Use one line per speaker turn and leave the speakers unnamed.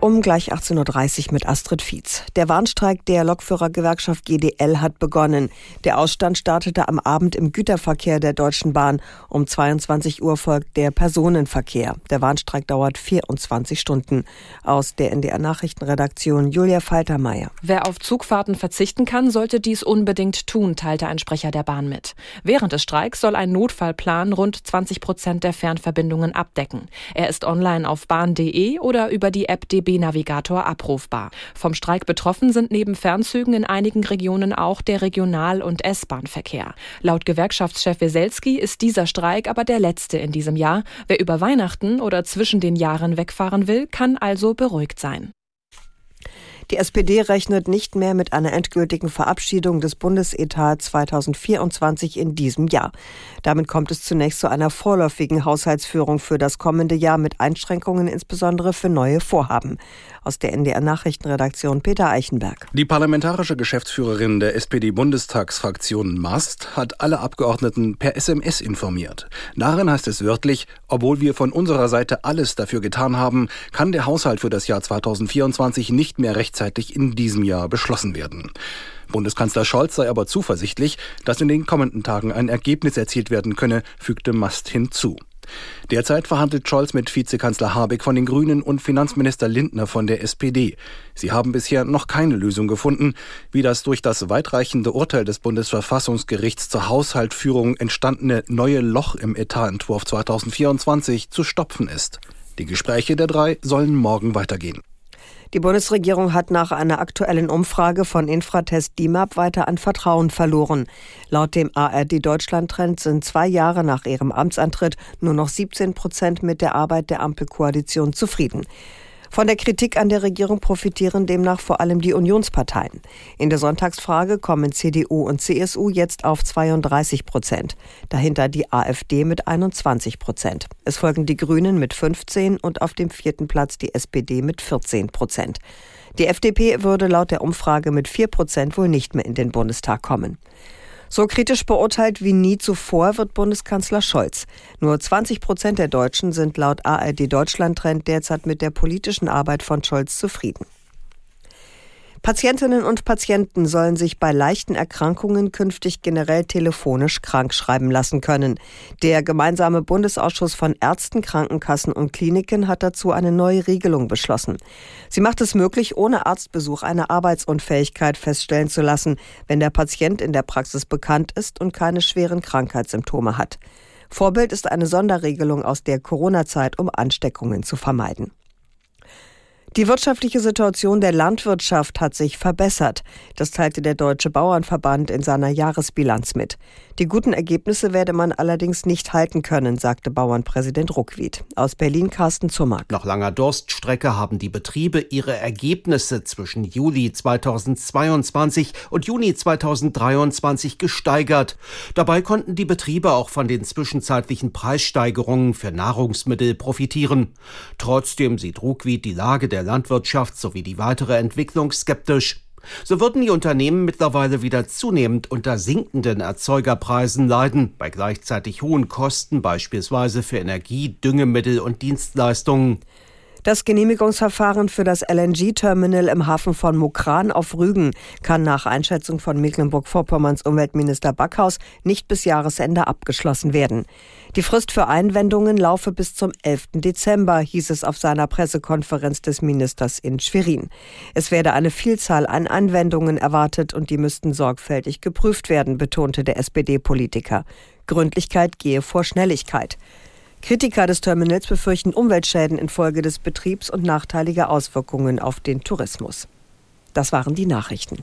Um gleich 18.30 Uhr mit Astrid Fietz. Der Warnstreik der Lokführergewerkschaft GDL hat begonnen. Der Ausstand startete am Abend im Güterverkehr der Deutschen Bahn. Um 22 Uhr folgt der Personenverkehr. Der Warnstreik dauert 24 Stunden. Aus der NDR Nachrichtenredaktion Julia Faltermeier.
Wer auf Zugfahrten verzichten kann, sollte dies unbedingt tun, teilte ein Sprecher der Bahn mit. Während des Streiks soll ein Notfallplan rund 20 Prozent der Fernverbindungen abdecken. Er ist online auf bahn.de oder über die App DB DB-Navigator abrufbar. Vom Streik betroffen sind neben Fernzügen in einigen Regionen auch der Regional- und S-Bahn-Verkehr. Laut Gewerkschaftschef Weselski ist dieser Streik aber der letzte in diesem Jahr. Wer über Weihnachten oder zwischen den Jahren wegfahren will, kann also beruhigt sein.
Die SPD rechnet nicht mehr mit einer endgültigen Verabschiedung des Bundesetats 2024 in diesem Jahr. Damit kommt es zunächst zu einer vorläufigen Haushaltsführung für das kommende Jahr mit Einschränkungen insbesondere für neue Vorhaben. Aus der NDR Nachrichtenredaktion Peter Eichenberg.
Die parlamentarische Geschäftsführerin der SPD-Bundestagsfraktion Mast hat alle Abgeordneten per SMS informiert. Darin heißt es wörtlich, obwohl wir von unserer Seite alles dafür getan haben, kann der Haushalt für das Jahr 2024 nicht mehr rechtzeitig in diesem Jahr beschlossen werden. Bundeskanzler Scholz sei aber zuversichtlich, dass in den kommenden Tagen ein Ergebnis erzielt werden könne, fügte Mast hinzu. Derzeit verhandelt Scholz mit Vizekanzler Habeck von den Grünen und Finanzminister Lindner von der SPD. Sie haben bisher noch keine Lösung gefunden, wie das durch das weitreichende Urteil des Bundesverfassungsgerichts zur Haushaltführung entstandene neue Loch im Etatentwurf 2024 zu stopfen ist. Die Gespräche der drei sollen morgen weitergehen.
Die Bundesregierung hat nach einer aktuellen Umfrage von Infratest DIMAP weiter an Vertrauen verloren. Laut dem ARD Deutschland Trend sind zwei Jahre nach ihrem Amtsantritt nur noch 17 Prozent mit der Arbeit der Ampelkoalition zufrieden. Von der Kritik an der Regierung profitieren demnach vor allem die Unionsparteien. In der Sonntagsfrage kommen CDU und CSU jetzt auf 32 Prozent. Dahinter die AfD mit 21 Prozent. Es folgen die Grünen mit 15 und auf dem vierten Platz die SPD mit 14 Prozent. Die FDP würde laut der Umfrage mit 4 Prozent wohl nicht mehr in den Bundestag kommen. So kritisch beurteilt wie nie zuvor wird Bundeskanzler Scholz. Nur 20 Prozent der Deutschen sind laut ARD Deutschland Trend derzeit mit der politischen Arbeit von Scholz zufrieden. Patientinnen und Patienten sollen sich bei leichten Erkrankungen künftig generell telefonisch krankschreiben lassen können. Der gemeinsame Bundesausschuss von Ärzten, Krankenkassen und Kliniken hat dazu eine neue Regelung beschlossen. Sie macht es möglich, ohne Arztbesuch eine Arbeitsunfähigkeit feststellen zu lassen, wenn der Patient in der Praxis bekannt ist und keine schweren Krankheitssymptome hat. Vorbild ist eine Sonderregelung aus der Corona-Zeit, um Ansteckungen zu vermeiden. Die wirtschaftliche Situation der Landwirtschaft hat sich verbessert. Das teilte der Deutsche Bauernverband in seiner Jahresbilanz mit. Die guten Ergebnisse werde man allerdings nicht halten können, sagte Bauernpräsident Ruckwied. Aus Berlin Carsten Zummark.
Nach langer Durststrecke haben die Betriebe ihre Ergebnisse zwischen Juli 2022 und Juni 2023 gesteigert. Dabei konnten die Betriebe auch von den zwischenzeitlichen Preissteigerungen für Nahrungsmittel profitieren. Trotzdem sieht Ruckwied die Lage der Landwirtschaft sowie die weitere Entwicklung skeptisch. So würden die Unternehmen mittlerweile wieder zunehmend unter sinkenden Erzeugerpreisen leiden, bei gleichzeitig hohen Kosten beispielsweise für Energie, Düngemittel und Dienstleistungen.
Das Genehmigungsverfahren für das LNG-Terminal im Hafen von Mukran auf Rügen kann nach Einschätzung von Mecklenburg-Vorpommerns Umweltminister Backhaus nicht bis Jahresende abgeschlossen werden. Die Frist für Einwendungen laufe bis zum 11. Dezember, hieß es auf seiner Pressekonferenz des Ministers in Schwerin. Es werde eine Vielzahl an Anwendungen erwartet und die müssten sorgfältig geprüft werden, betonte der SPD-Politiker. Gründlichkeit gehe vor Schnelligkeit. Kritiker des Terminals befürchten Umweltschäden infolge des Betriebs und nachteilige Auswirkungen auf den Tourismus. Das waren die Nachrichten.